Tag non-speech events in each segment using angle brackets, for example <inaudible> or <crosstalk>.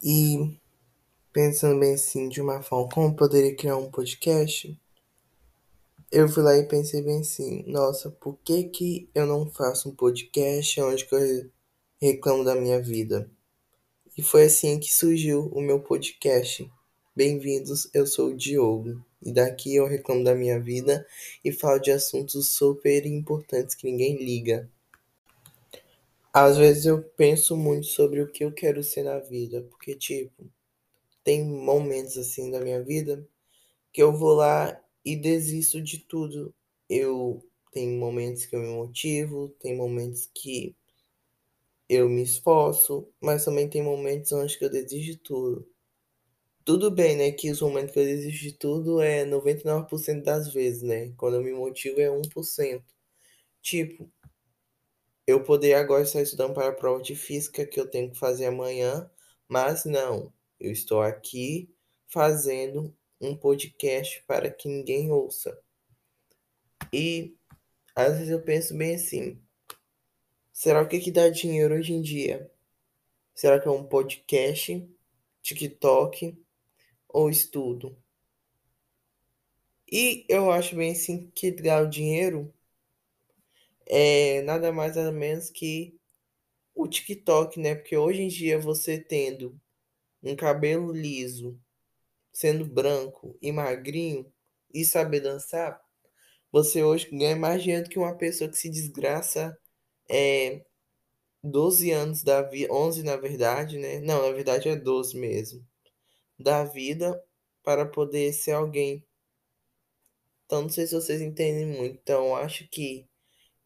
E pensando bem assim, de uma forma, como poderia criar um podcast? Eu fui lá e pensei bem assim, nossa, por que que eu não faço um podcast onde eu reclamo da minha vida? E foi assim que surgiu o meu podcast. Bem-vindos, eu sou o Diogo. E daqui eu reclamo da minha vida e falo de assuntos super importantes que ninguém liga. Às vezes eu penso muito sobre o que eu quero ser na vida, porque, tipo, tem momentos assim da minha vida que eu vou lá e desisto de tudo. Eu tenho momentos que eu me motivo, tem momentos que eu me esforço, mas também tem momentos onde eu desisto de tudo. Tudo bem, né, que os momentos que eu desisto de tudo é 99% das vezes, né? Quando eu me motivo é 1%. Tipo, eu poderia agora estar estudando para a prova de física que eu tenho que fazer amanhã, mas não, eu estou aqui fazendo um podcast para que ninguém ouça. E às vezes eu penso bem assim: será o que, que dá dinheiro hoje em dia? Será que é um podcast, TikTok ou estudo? E eu acho bem assim que dá o dinheiro é nada mais nada menos que o TikTok, né? Porque hoje em dia você tendo um cabelo liso, sendo branco e magrinho e saber dançar, você hoje ganha mais dinheiro que uma pessoa que se desgraça é 12 anos da vida, 11 na verdade, né? Não, na verdade é 12 mesmo. Da vida para poder ser alguém. Então não sei se vocês entendem muito. Então acho que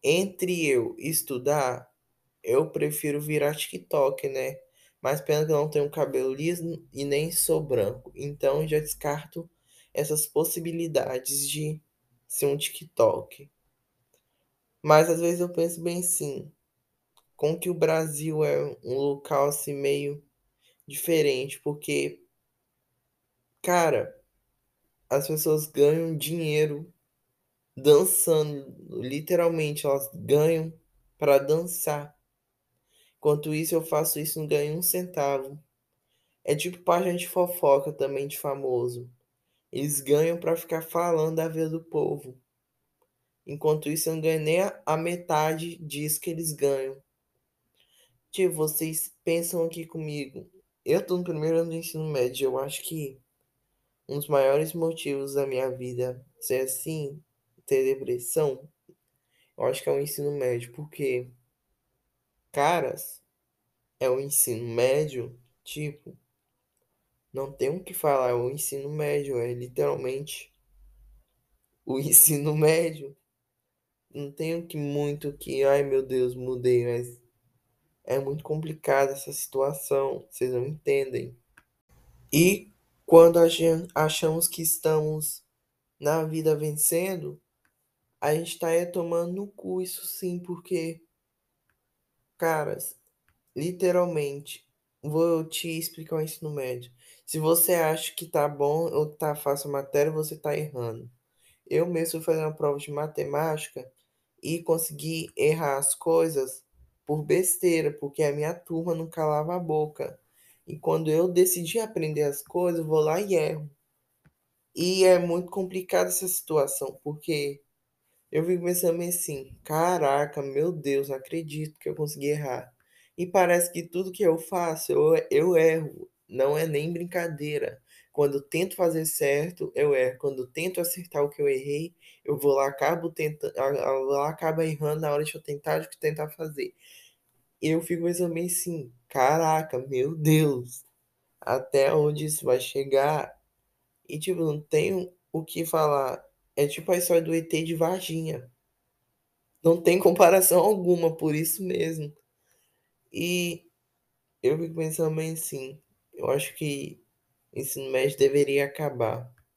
entre eu estudar, eu prefiro virar TikTok, né? Mas pena que eu não tenho cabelo liso e nem sou branco. Então já descarto essas possibilidades de ser um TikTok. Mas às vezes eu penso bem assim, com que o Brasil é um local assim meio diferente, porque cara, as pessoas ganham dinheiro dançando, literalmente elas ganham para dançar. Enquanto isso, eu faço isso não ganho um centavo. É tipo página de fofoca também de famoso. Eles ganham para ficar falando da vida do povo. Enquanto isso, eu não ganho nem a metade disso que eles ganham. Tipo, vocês pensam aqui comigo. Eu tô no primeiro ano do ensino médio. Eu acho que um dos maiores motivos da minha vida ser assim, ter depressão, eu acho que é o ensino médio. Porque, caras, é o ensino médio, tipo, não tem o que falar, é o ensino médio, é literalmente o <laughs> ensino médio. Não tenho que muito que, ai meu Deus, mudei, mas é muito complicada essa situação, vocês não entendem. E quando achamos que estamos na vida vencendo, a gente tá é tomando no cu isso sim, porque, caras, literalmente, vou te explicar o ensino médio. Se você acha que tá bom ou tá fácil a matéria, você tá errando. Eu mesmo fui fazer uma prova de matemática e consegui errar as coisas por besteira, porque a minha turma não calava a boca. E quando eu decidi aprender as coisas, vou lá e erro. E é muito complicada essa situação, porque eu fico pensando assim, caraca, meu Deus, não acredito que eu consegui errar. E parece que tudo que eu faço, eu, eu erro. Não é nem brincadeira. Quando tento fazer certo, eu erro. Quando tento acertar o que eu errei, eu vou lá, acabo tentando, lá acaba errando na hora de eu tentar, de tentar fazer. Eu fico pensando bem assim, caraca, meu Deus, até onde isso vai chegar? E tipo, não tenho o que falar. É tipo a história do ET de Varginha. Não tem comparação <laughs> alguma, por isso mesmo. E eu fico pensando bem assim, eu acho que ensino médio deveria acabar.